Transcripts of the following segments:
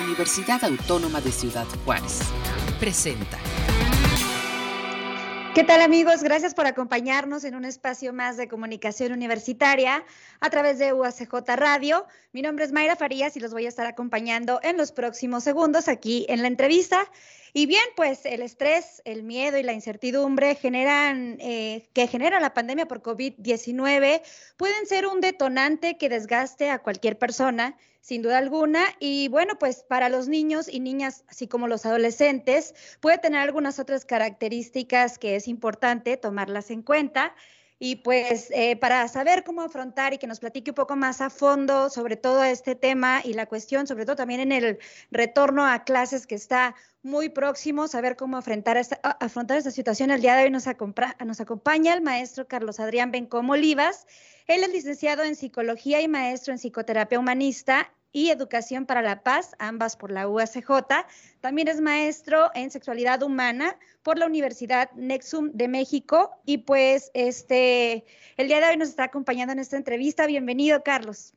Universidad Autónoma de Ciudad Juárez. Presenta. ¿Qué tal amigos? Gracias por acompañarnos en un espacio más de comunicación universitaria a través de UACJ Radio. Mi nombre es Mayra Farías y los voy a estar acompañando en los próximos segundos aquí en la entrevista. Y bien, pues el estrés, el miedo y la incertidumbre generan, eh, que genera la pandemia por COVID-19 pueden ser un detonante que desgaste a cualquier persona, sin duda alguna. Y bueno, pues para los niños y niñas, así como los adolescentes, puede tener algunas otras características que es importante tomarlas en cuenta. Y pues eh, para saber cómo afrontar y que nos platique un poco más a fondo sobre todo este tema y la cuestión, sobre todo también en el retorno a clases que está muy próximo, saber cómo afrontar esta, afrontar esta situación. El día de hoy nos, nos acompaña el maestro Carlos Adrián Bencom Olivas. Él es licenciado en psicología y maestro en psicoterapia humanista y Educación para la Paz, ambas por la UACJ. También es maestro en sexualidad humana por la Universidad Nexum de México y pues este el día de hoy nos está acompañando en esta entrevista. Bienvenido, Carlos.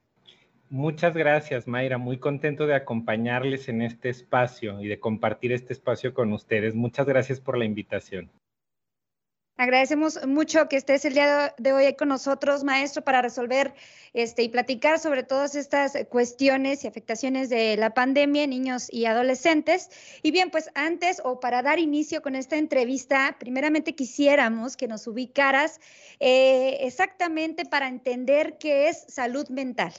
Muchas gracias, Mayra. Muy contento de acompañarles en este espacio y de compartir este espacio con ustedes. Muchas gracias por la invitación. Agradecemos mucho que estés el día de hoy con nosotros, maestro, para resolver este, y platicar sobre todas estas cuestiones y afectaciones de la pandemia en niños y adolescentes. Y bien, pues antes o para dar inicio con esta entrevista, primeramente quisiéramos que nos ubicaras eh, exactamente para entender qué es salud mental.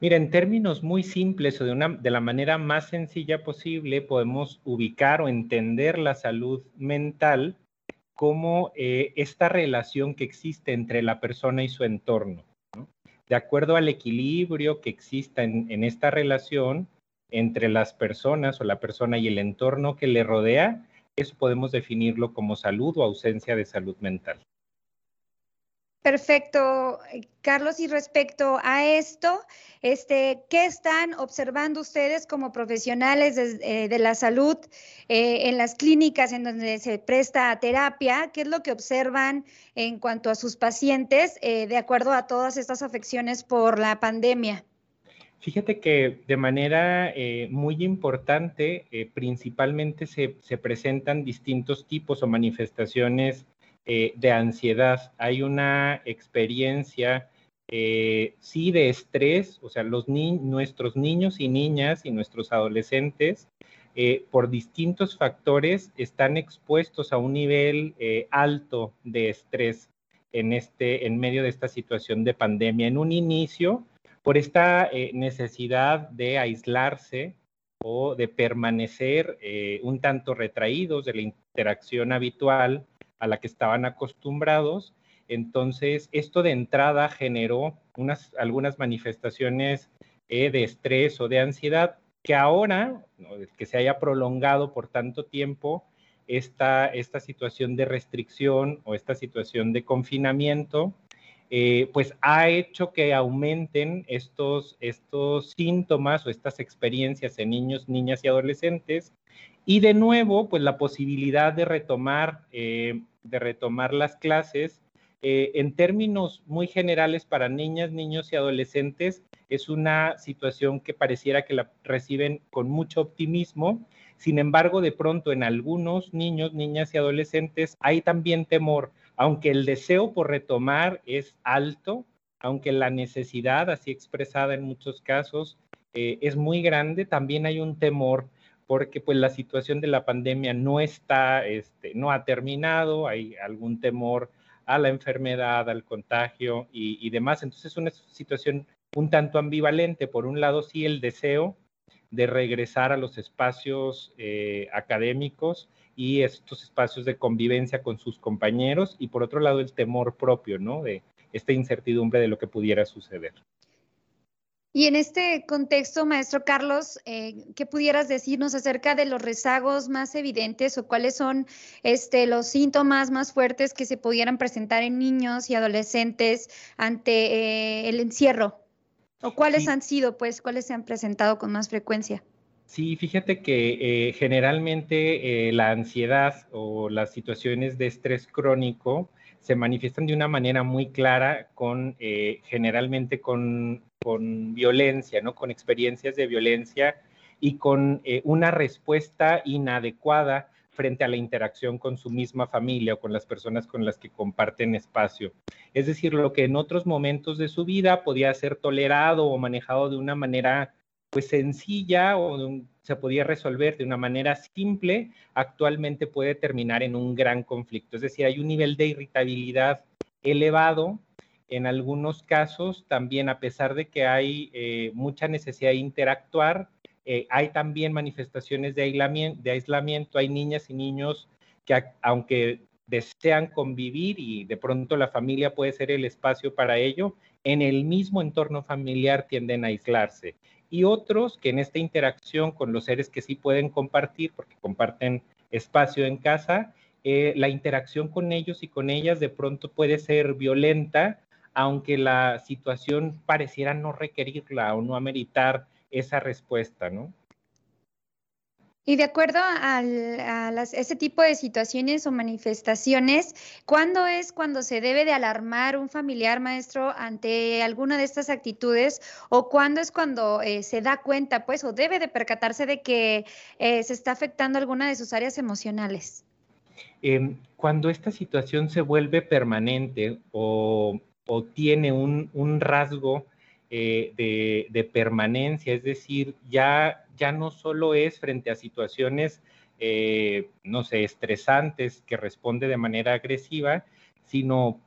Mira, en términos muy simples o de, una, de la manera más sencilla posible, podemos ubicar o entender la salud mental como eh, esta relación que existe entre la persona y su entorno. De acuerdo al equilibrio que exista en, en esta relación entre las personas o la persona y el entorno que le rodea, eso podemos definirlo como salud o ausencia de salud mental. Perfecto, eh, Carlos. Y respecto a esto, este, ¿qué están observando ustedes como profesionales de, eh, la salud eh, en las clínicas en donde se presta terapia? ¿Qué es lo que observan en cuanto a sus pacientes de acuerdo a todas estas afecciones por la pandemia? Fíjate que de manera muy importante, principalmente se presentan distintos tipos o manifestaciones eh, de ansiedad, hay una experiencia, eh, sí, de estrés, o sea, los nuestros niños y niñas y nuestros adolescentes, eh, por distintos factores, están expuestos a un nivel alto de estrés en, este, en medio de esta situación de pandemia. En un inicio, por esta necesidad de aislarse o de permanecer un tanto retraídos de la interacción habitual, a la que estaban acostumbrados. Entonces, esto de entrada generó unas, algunas manifestaciones eh, de estrés o de ansiedad que ahora, que se haya prolongado por tanto tiempo, esta, esta situación de restricción o esta situación de confinamiento, eh, pues ha hecho que aumenten estos, estos síntomas o estas experiencias en niños, niñas y adolescentes. Y de nuevo, pues la posibilidad de retomar eh, de retomar las clases. Eh, en términos muy generales para niñas, niños y adolescentes, es una situación que pareciera que la reciben con mucho optimismo. Sin embargo, de pronto en algunos niños, niñas y adolescentes hay también temor, aunque el deseo por retomar es alto, aunque la necesidad, así expresada en muchos casos, eh, es muy grande, también hay un temor porque pues la situación de la pandemia no está, este, no ha terminado, hay algún temor a la enfermedad, al contagio y, demás. Entonces es una situación un tanto ambivalente. Por un lado, sí el deseo de regresar a los espacios eh, académicos y estos espacios de convivencia con sus compañeros y por otro lado el temor propio, ¿no? De esta incertidumbre de lo que pudiera suceder. Y en este contexto, maestro Carlos, eh, ¿qué pudieras decirnos acerca de los rezagos más evidentes o cuáles son este, los síntomas más fuertes que se pudieran presentar en niños y adolescentes ante eh, el encierro? ¿O cuáles han sido, pues, cuáles se han presentado con más frecuencia? Sí, fíjate que eh, generalmente la ansiedad o las situaciones de estrés crónico se manifiestan de una manera muy clara con generalmente con con violencia, ¿no? Con experiencias de violencia y con eh, una respuesta inadecuada frente a la interacción con su misma familia o con las personas con las que comparten espacio. Es decir, lo que en otros momentos de su vida podía ser tolerado o manejado de una manera pues sencilla o se podía resolver de una manera simple, actualmente puede terminar en un gran conflicto. Es decir, hay un nivel de irritabilidad elevado. En algunos casos, también a pesar de que hay eh, mucha necesidad de interactuar, eh, hay también manifestaciones de aislamiento, de aislamiento. Hay niñas y niños que aunque desean convivir y de pronto la familia puede ser el espacio para ello, en el mismo entorno familiar tienden a aislarse y otros que en esta interacción con los seres que sí pueden compartir, porque comparten espacio en casa, eh, la interacción con ellos y con ellas de pronto puede ser violenta, aunque la situación pareciera no requerirla o no ameritar esa respuesta, ¿no? Y de acuerdo a ese tipo de situaciones o manifestaciones, ¿cuándo es cuando se debe de alarmar un familiar maestro ante alguna de estas actitudes o cuándo es cuando eh, se da cuenta, pues, o debe de percatarse de que eh, se está afectando alguna de sus áreas emocionales? Em, cuando esta situación se vuelve permanente o, tiene un, rasgo eh, de, permanencia, es decir, ya ya no solo es frente a situaciones, eh, no sé, estresantes que responde de manera agresiva, sino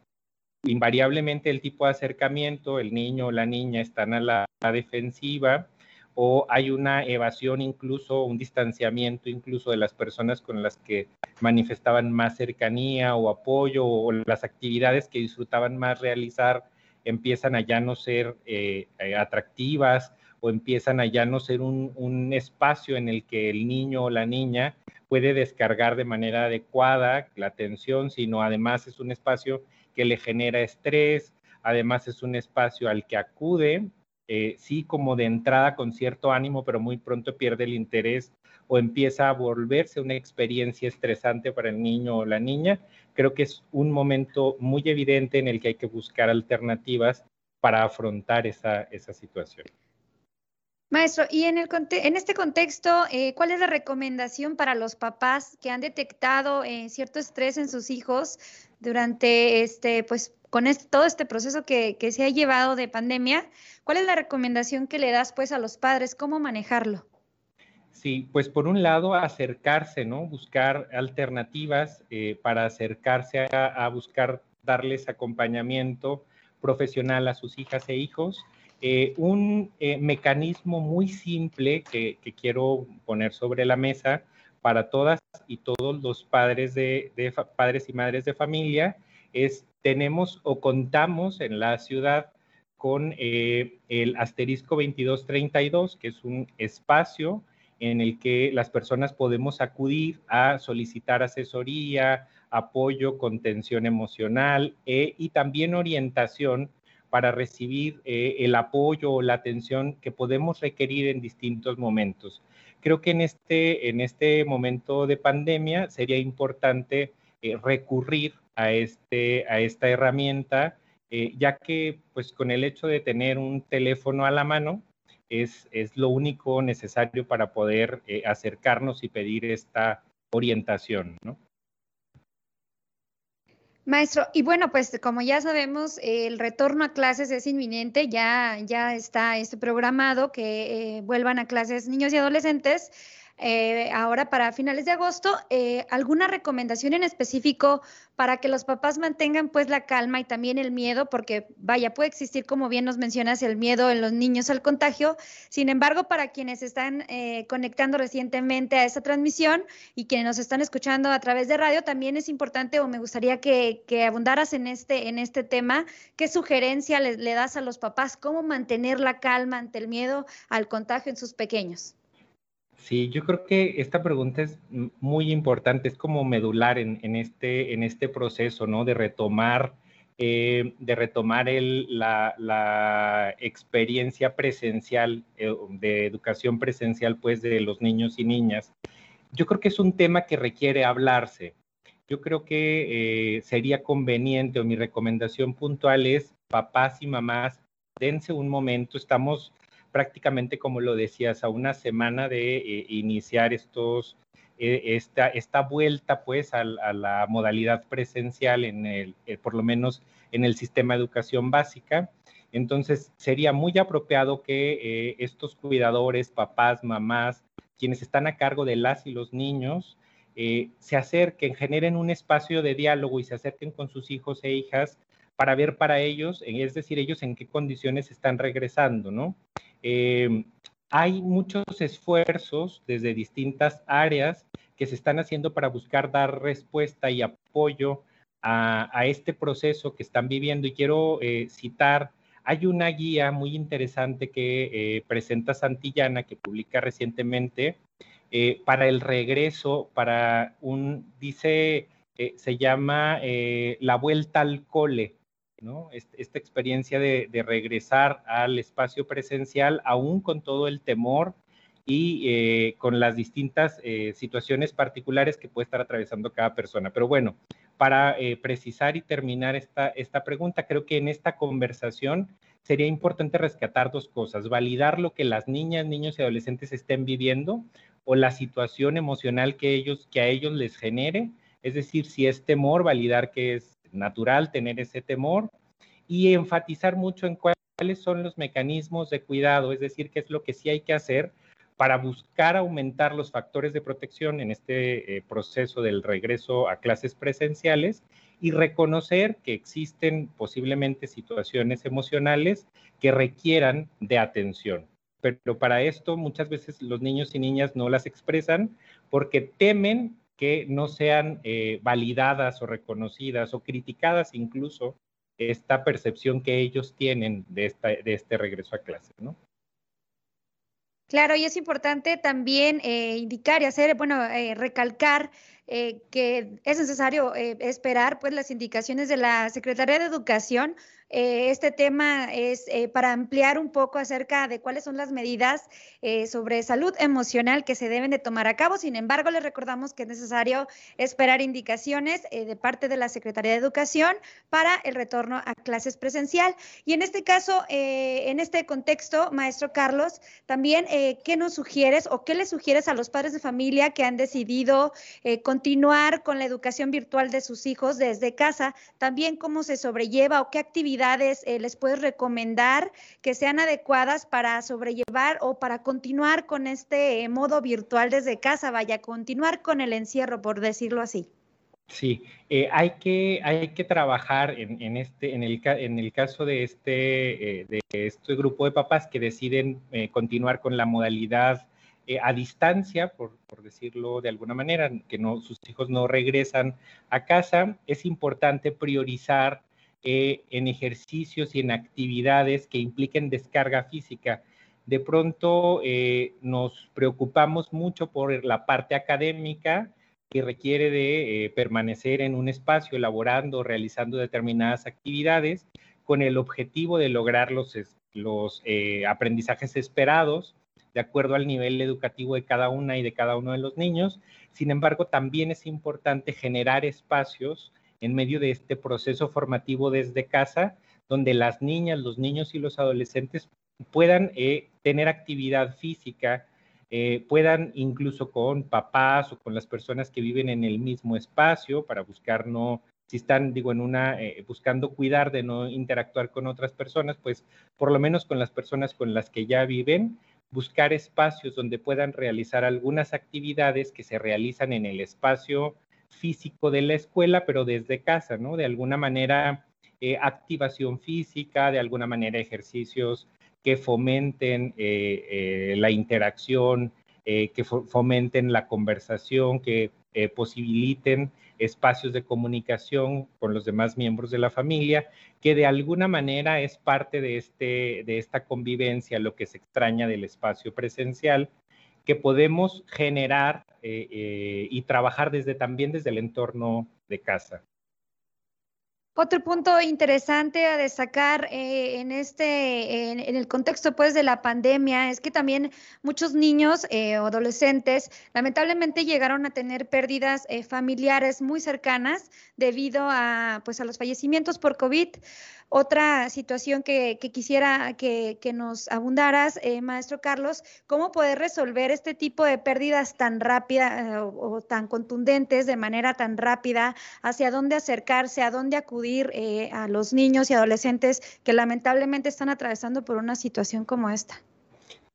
invariablemente el tipo de acercamiento, el niño o la niña están a la, defensiva o hay una evasión incluso, un distanciamiento incluso de las personas con las que manifestaban más cercanía o apoyo o las actividades que disfrutaban más realizar empiezan a ya no ser eh, eh, atractivas o empiezan a ya no ser un, espacio en el que el niño o la niña puede descargar de manera adecuada la atención, sino además es un espacio que le genera estrés, además es un espacio al que acude, eh, sí como de entrada con cierto ánimo, pero muy pronto pierde el interés o empieza a volverse una experiencia estresante para el niño o la niña, creo que es un momento muy evidente en el que hay que buscar alternativas para afrontar esa, esa situación. Maestro, y en, el, en este contexto, eh, ¿cuál es la recomendación para los papás que han detectado eh, cierto estrés en sus hijos durante este, pues, con todo este proceso que, se ha llevado de pandemia? ¿Cuál es la recomendación que le das, pues, a los padres? ¿Cómo manejarlo? Sí, pues por un lado acercarse, ¿no? Buscar alternativas eh, para acercarse a, a buscar darles acompañamiento profesional a sus hijas e hijos eh, un eh, mecanismo muy simple que, quiero poner sobre la mesa para todas y todos los padres, de, padres y madres de familia es tenemos o contamos en la ciudad con eh, el asterisco 2232, que es un espacio en el que las personas podemos acudir a solicitar asesoría, apoyo, contención emocional y también orientación para recibir eh, el apoyo o la atención que podemos requerir en distintos momentos. Creo que en este, en este momento de pandemia sería importante eh, recurrir a, este, a esta herramienta, eh, ya que pues con el hecho de tener un teléfono a la mano, es, es lo único necesario para poder acercarnos y pedir esta orientación, ¿no? Maestro, y bueno, pues como ya sabemos, el retorno a clases es inminente, ya, ya está este programado que eh, vuelvan a clases niños y adolescentes. Eh, ahora para finales de agosto. Eh, ¿Alguna recomendación en específico para que los papás mantengan pues la calma y también el miedo? Porque vaya, puede existir, como bien nos mencionas, el miedo en los niños al contagio. Sin embargo, para quienes están eh, conectando recientemente a esta transmisión y quienes nos están escuchando a través de radio, también es importante o me gustaría que, abundaras en este, en este tema. ¿Qué sugerencia le das a los papás? ¿Cómo mantener la calma ante el miedo al contagio en sus pequeños? Sí, yo creo que esta pregunta es muy importante, es como medular en, este, en este proceso, ¿no? De retomar, eh, de retomar la, experiencia presencial, eh, de educación presencial, pues, de los niños y niñas. Yo creo que es un tema que requiere hablarse. Yo creo que eh, sería conveniente, o mi recomendación puntual es, papás y mamás, dense un momento, estamos prácticamente como lo decías, a una semana de eh, iniciar estos, esta, esta, vuelta pues a, la modalidad presencial en el, por lo menos en el sistema de educación básica. Entonces, sería muy apropiado que estos cuidadores, papás, mamás, quienes están a cargo de las y los niños, eh, se acerquen, generen un espacio de diálogo y se acerquen con sus hijos e hijas para ver para ellos, es decir, ellos en qué condiciones están regresando, ¿no? Eh, hay muchos esfuerzos desde distintas áreas que se están haciendo para buscar dar respuesta y apoyo a, este proceso que están viviendo. Y quiero eh, citar, hay una guía muy interesante que presenta Santillana, que publica recientemente, eh, para el regreso, para un, dice, eh, se llama eh, la vuelta al cole, esta experiencia de, regresar al espacio presencial, aún con todo el temor y con las distintas situaciones particulares que puede estar atravesando cada persona. Pero bueno, para precisar y terminar esta, esta pregunta, creo que en esta conversación sería importante rescatar dos cosas, validar lo que las niñas, niños y adolescentes estén viviendo, o la situación emocional que, ellos, que a ellos les genere, es decir, si es temor, validar que es natural tener ese temor y enfatizar mucho en cuáles son los mecanismos de cuidado, es decir, qué es lo que sí hay que hacer para buscar aumentar los factores de protección en este eh, proceso del regreso a clases presenciales y reconocer que existen posiblemente situaciones emocionales que requieran de atención. Pero para esto muchas veces los niños y niñas no las expresan porque temen que no sean eh, validadas o reconocidas o criticadas incluso esta percepción que ellos tienen de, este regreso a clase, ¿no? Claro, y es importante también eh, indicar y hacer, bueno, eh, recalcar que es necesario esperar pues las indicaciones de la Secretaría de Educación eh, este tema es eh, para ampliar un poco acerca de cuáles son las medidas eh, sobre salud emocional que se deben de tomar a cabo. Sin embargo, les recordamos que es necesario esperar indicaciones de parte de la Secretaría de Educación para el retorno a clases presencial. Y en este caso, en este contexto, maestro Carlos, también, ¿qué nos sugieres o qué le sugieres a los padres de familia que han decidido continuar con la educación virtual de sus hijos desde casa? También cómo se sobrelleva o qué eh, les puedes recomendar que sean adecuadas para sobrellevar o para continuar con este eh, modo virtual desde casa, vaya, continuar con el encierro, por decirlo así? Sí, eh, hay, que, hay que trabajar en, este, en, el, caso de este, de este grupo de papás que deciden continuar con la modalidad a distancia, por, decirlo de alguna manera, que sus hijos no regresan a casa, es importante priorizar eh, en ejercicios y en actividades que impliquen descarga física. De pronto eh, nos preocupamos mucho por la parte académica que requiere de eh, permanecer en un espacio elaborando, realizando determinadas actividades con el objetivo de lograr los, los aprendizajes esperados de acuerdo al nivel educativo de cada una y de cada uno de los niños. Sin embargo, también es importante generar espacios en medio de este proceso formativo desde casa, donde las niñas, los niños y los adolescentes puedan eh, tener actividad física, eh, puedan incluso con papás o con las personas que viven en el mismo espacio para buscar no, si están, digo, en una, eh, buscando cuidar de no interactuar con otras personas, pues por lo menos con las personas con las que ya viven, buscar espacios donde puedan realizar algunas actividades que se realizan en el espacio físico de la escuela, pero desde casa, ¿no? De alguna manera, eh, activación física, de alguna manera ejercicios que fomenten eh, eh, la interacción, que fomenten la conversación, que posibiliten espacios de comunicación con los demás miembros de la familia, que de alguna manera es parte de, este, de esta convivencia, lo que se extraña del espacio presencial, que podemos generar eh, eh, y trabajar desde también desde el entorno de casa. Otro punto interesante a destacar eh, en este, en, el contexto pues de la pandemia es que también muchos niños o adolescentes lamentablemente llegaron a tener pérdidas familiares muy cercanas debido a pues a los fallecimientos por COVID. Otra situación que, quisiera que, nos abundaras, eh, maestro Carlos, ¿cómo poder resolver este tipo de pérdidas tan rápidas eh, o, tan contundentes de manera tan rápida? ¿Hacia dónde acercarse? ¿A dónde acudir eh, a los niños y adolescentes que lamentablemente están atravesando por una situación como esta?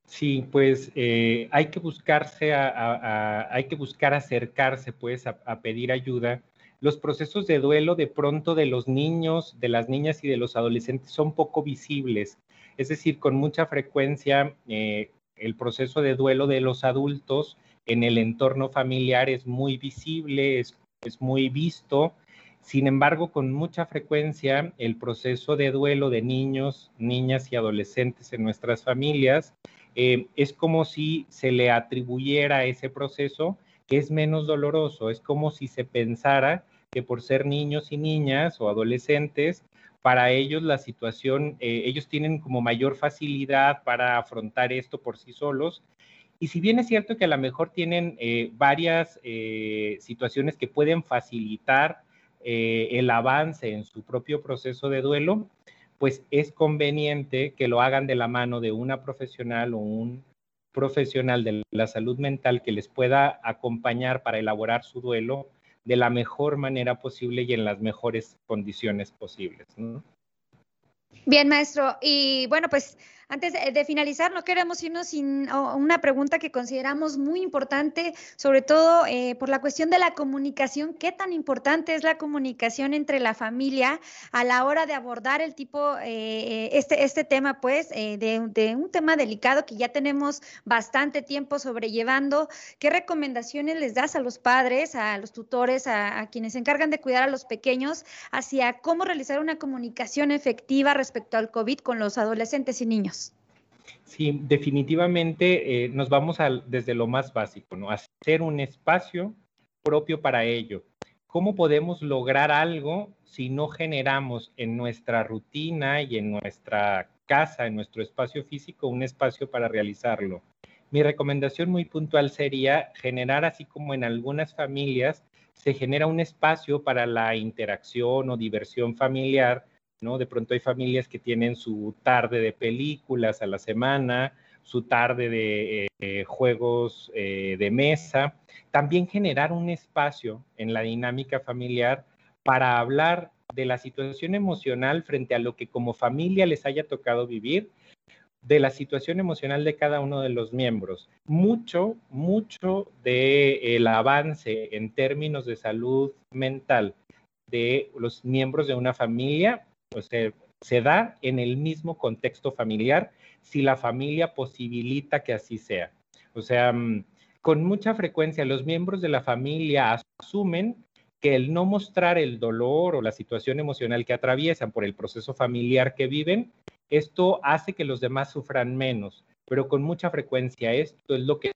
Sí, pues hay que buscarse, hay que buscar acercarse, pues, a pedir ayuda los procesos de duelo de pronto de los niños, de las niñas y de los adolescentes son poco visibles. Es decir, con mucha frecuencia eh, el proceso de duelo de los adultos en el entorno familiar es muy visible, es, muy visto. Sin embargo, con mucha frecuencia el proceso de duelo de niños, niñas y adolescentes en nuestras familias eh, es como si se le atribuyera ese proceso que es menos doloroso. Es como si se pensara que por ser niños y niñas o adolescentes, para ellos la situación, eh, ellos tienen como mayor facilidad para afrontar esto por sí solos. Y si bien es cierto que a lo mejor tienen eh, varias eh, situaciones que pueden facilitar el avance en su propio proceso de duelo, pues es conveniente que lo hagan de la mano de una profesional o un profesional de la salud mental que les pueda acompañar para elaborar su duelo de la mejor manera posible y en las mejores condiciones posibles. Bien, maestro. Y bueno, pues antes de, finalizar, no queremos irnos sin una pregunta que consideramos muy importante, sobre todo eh, por la cuestión de la comunicación. ¿Qué tan importante es la comunicación entre la familia a la hora de abordar el tipo, eh, este, este tema, pues, eh, de, un tema delicado que ya tenemos bastante tiempo sobrellevando? ¿Qué recomendaciones les das a los padres, a los tutores, a, a quienes se encargan de cuidar a los pequeños hacia cómo realizar una comunicación efectiva respecto al COVID con los adolescentes y niños? Sí, definitivamente eh, nos vamos desde lo más básico, ¿no? Hacer un espacio propio para ello. ¿Cómo podemos lograr algo si no generamos en nuestra rutina y en nuestra casa, en nuestro espacio físico, un espacio para realizarlo? Mi recomendación muy puntual sería generar, así como en algunas familias, se genera un espacio para la interacción o diversión familiar De pronto hay familias que tienen su tarde de películas a la semana, su tarde de eh, juegos eh, de mesa. También generar un espacio en la dinámica familiar para hablar de la situación emocional frente a lo que como familia les haya tocado vivir, de la situación emocional de cada uno de los miembros. Mucho, mucho del avance en términos de salud mental de los miembros de una familia o sea, se da en el mismo contexto familiar si la familia posibilita que así sea. O sea, mm, con mucha frecuencia los miembros de la familia asumen que el no mostrar el dolor o la situación emocional que atraviesan por el proceso familiar que viven, esto hace que los demás sufran menos, pero con mucha frecuencia esto es lo que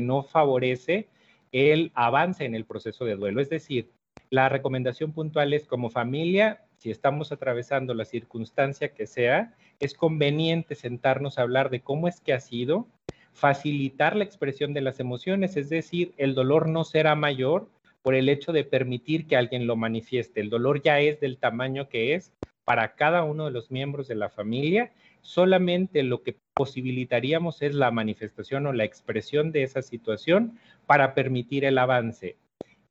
no favorece el avance en el proceso de duelo. Es decir, la recomendación puntual es como familia si estamos atravesando la circunstancia que sea, es conveniente sentarnos a hablar de cómo es que ha sido, facilitar la expresión de las emociones, es decir, el dolor no será mayor por el hecho de permitir que alguien lo manifieste. El dolor ya es del tamaño que es para cada uno de los miembros de la familia. Solamente lo que posibilitaríamos es la manifestación o la expresión de esa situación para permitir el avance.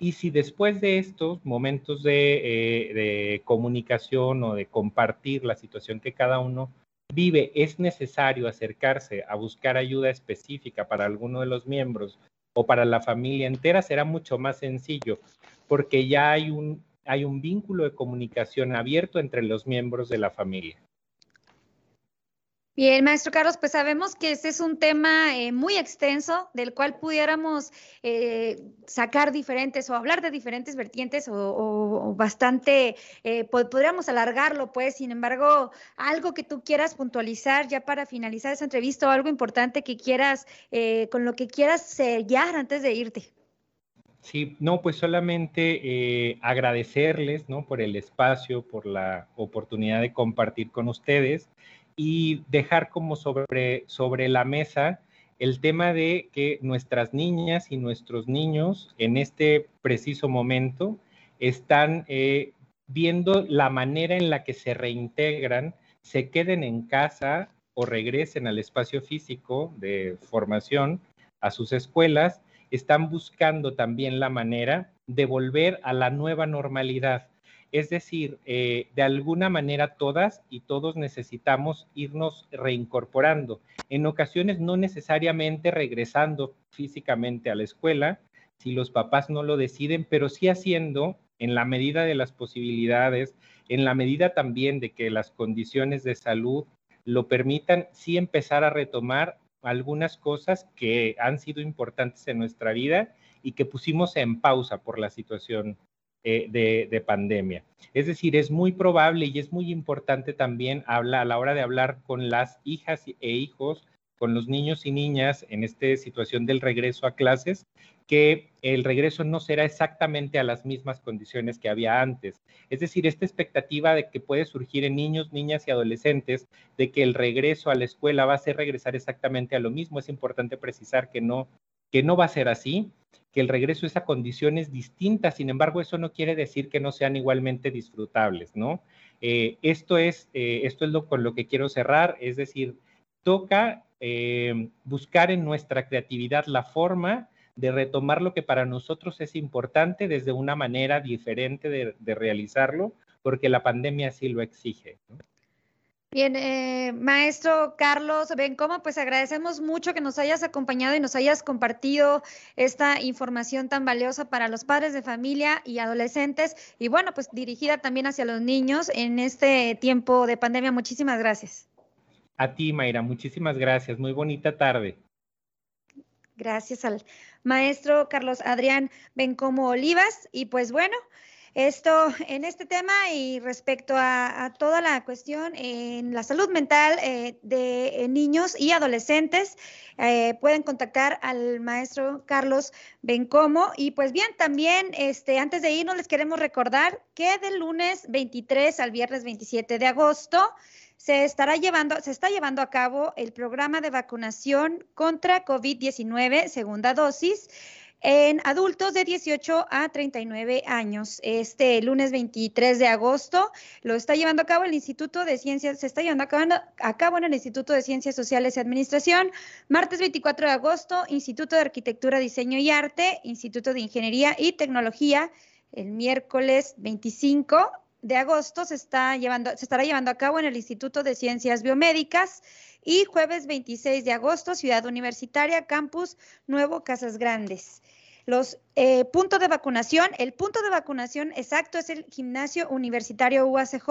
Y si después de estos momentos eh, de, comunicación o de compartir la situación que cada uno vive, es necesario acercarse a buscar ayuda específica para alguno de los miembros o para la familia entera, será mucho más sencillo, porque ya hay un, hay un vínculo de comunicación abierto entre los miembros de la familia. Bien, maestro Carlos, pues sabemos que este es un tema eh, muy extenso del cual pudiéramos eh, sacar diferentes o hablar de diferentes vertientes o, bastante, eh, podríamos alargarlo, pues, sin embargo, algo que tú quieras puntualizar ya para finalizar esa entrevista o algo importante que quieras, con lo que quieras sellar antes de irte. Sí, no, pues solamente agradecerles, ¿no? Por el espacio, por la oportunidad de compartir con ustedes y dejar como sobre, sobre la mesa el tema de que nuestras niñas y nuestros niños en este preciso momento están eh, viendo la manera en la que se reintegran, se queden en casa o regresen al espacio físico de formación a sus escuelas, están buscando también la manera de volver a la nueva normalidad. Es decir, eh, de alguna manera todas y todos necesitamos irnos reincorporando. En ocasiones no necesariamente regresando físicamente a la escuela, si los papás no lo deciden, pero sí haciendo en la medida de las posibilidades, en la medida también de que las condiciones de salud lo permitan, sí empezar a retomar algunas cosas que han sido importantes en nuestra vida y que pusimos en pausa por la situación eh, de, pandemia. Es decir, es muy probable y es muy importante también hablar, a la hora de hablar con las hijas e hijos, con los niños y niñas en esta situación del regreso a clases, que el regreso no será exactamente a las mismas condiciones que había antes. Es decir, esta expectativa de que puede surgir en niños, niñas y adolescentes de que el regreso a la escuela va a ser regresar exactamente a lo mismo, es importante precisar que no, que no va a ser así que el regreso es a condiciones distintas, sin embargo, eso no quiere decir que no sean igualmente disfrutables, ¿no? Eh, esto es, eh, esto es lo con lo que quiero cerrar, es decir, toca eh, buscar en nuestra creatividad la forma de retomar lo que para nosotros es importante desde una manera diferente de, de realizarlo, porque la pandemia así lo exige. ¿no? Bien, eh, maestro Carlos cómo pues agradecemos mucho que nos hayas acompañado y nos hayas compartido esta información tan valiosa para los padres de familia y adolescentes y bueno, pues dirigida también hacia los niños en este tiempo de pandemia. Muchísimas gracias. A ti, Mayra, muchísimas gracias. Muy bonita tarde. Gracias al maestro Carlos Adrián Bencomo Olivas y pues bueno. Esto en este tema y respecto a, toda la cuestión en la salud mental eh, de niños y adolescentes, eh, pueden contactar al maestro Carlos Bencomo. Y pues bien, también este, antes de irnos les queremos recordar que del lunes 23 al viernes 27 de agosto se estará llevando, se está llevando a cabo el programa de vacunación contra COVID-19, segunda dosis en adultos de 18 a 39 años. Este lunes 23 de agosto lo está llevando a cabo el Instituto de Ciencias, se está llevando a cabo, en el Instituto de Ciencias Sociales y Administración. Martes 24 de agosto, Instituto de Arquitectura, Diseño y Arte, Instituto de Ingeniería y Tecnología. El miércoles 25 de agosto se, está llevando, se estará llevando a cabo en el Instituto de Ciencias Biomédicas y jueves 26 de agosto, Ciudad Universitaria, Campus Nuevo Casas Grandes. Los eh, puntos de vacunación, el punto de vacunación exacto es el gimnasio universitario UACJ,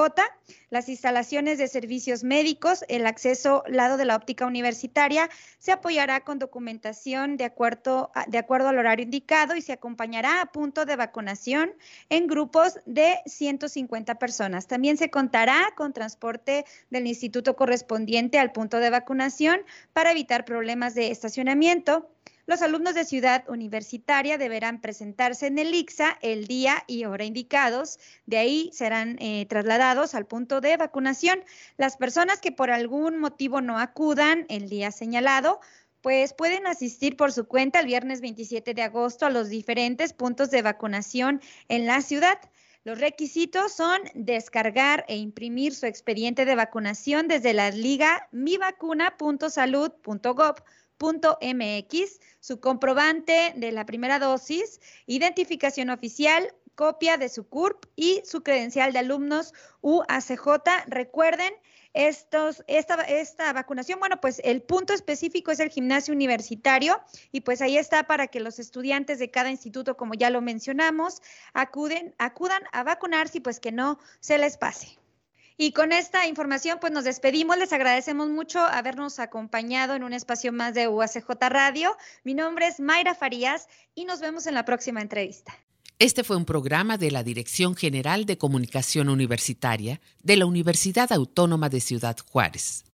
las instalaciones de servicios médicos, el acceso lado de la óptica universitaria, se apoyará con documentación de acuerdo, de acuerdo al horario indicado y se acompañará a punto de vacunación en grupos de 150 personas. También se contará con transporte del instituto correspondiente al punto de vacunación para evitar problemas de estacionamiento. Los alumnos de Ciudad Universitaria deberán presentarse en el ICSA el día y hora indicados. De ahí serán eh, trasladados al punto de vacunación. Las personas que por algún motivo no acudan el día señalado, pues pueden asistir por su cuenta el viernes 27 de agosto a los diferentes puntos de vacunación en la ciudad. Los requisitos son descargar e imprimir su expediente de vacunación desde la liga mivacuna.salud.gov mx su comprobante de la primera dosis, identificación oficial, copia de su CURP y su credencial de alumnos UACJ. Recuerden, estos, esta, esta vacunación, bueno, pues el punto específico es el gimnasio universitario y pues ahí está para que los estudiantes de cada instituto, como ya lo mencionamos, acuden, acudan a vacunarse y pues que no se les pase. Y con esta información, pues nos despedimos. Les agradecemos mucho habernos acompañado en un espacio más de UACJ Radio. Mi nombre es Mayra Farías y nos vemos en la próxima entrevista. Este fue un programa de la Dirección General de Comunicación Universitaria de la Universidad Autónoma de Ciudad Juárez.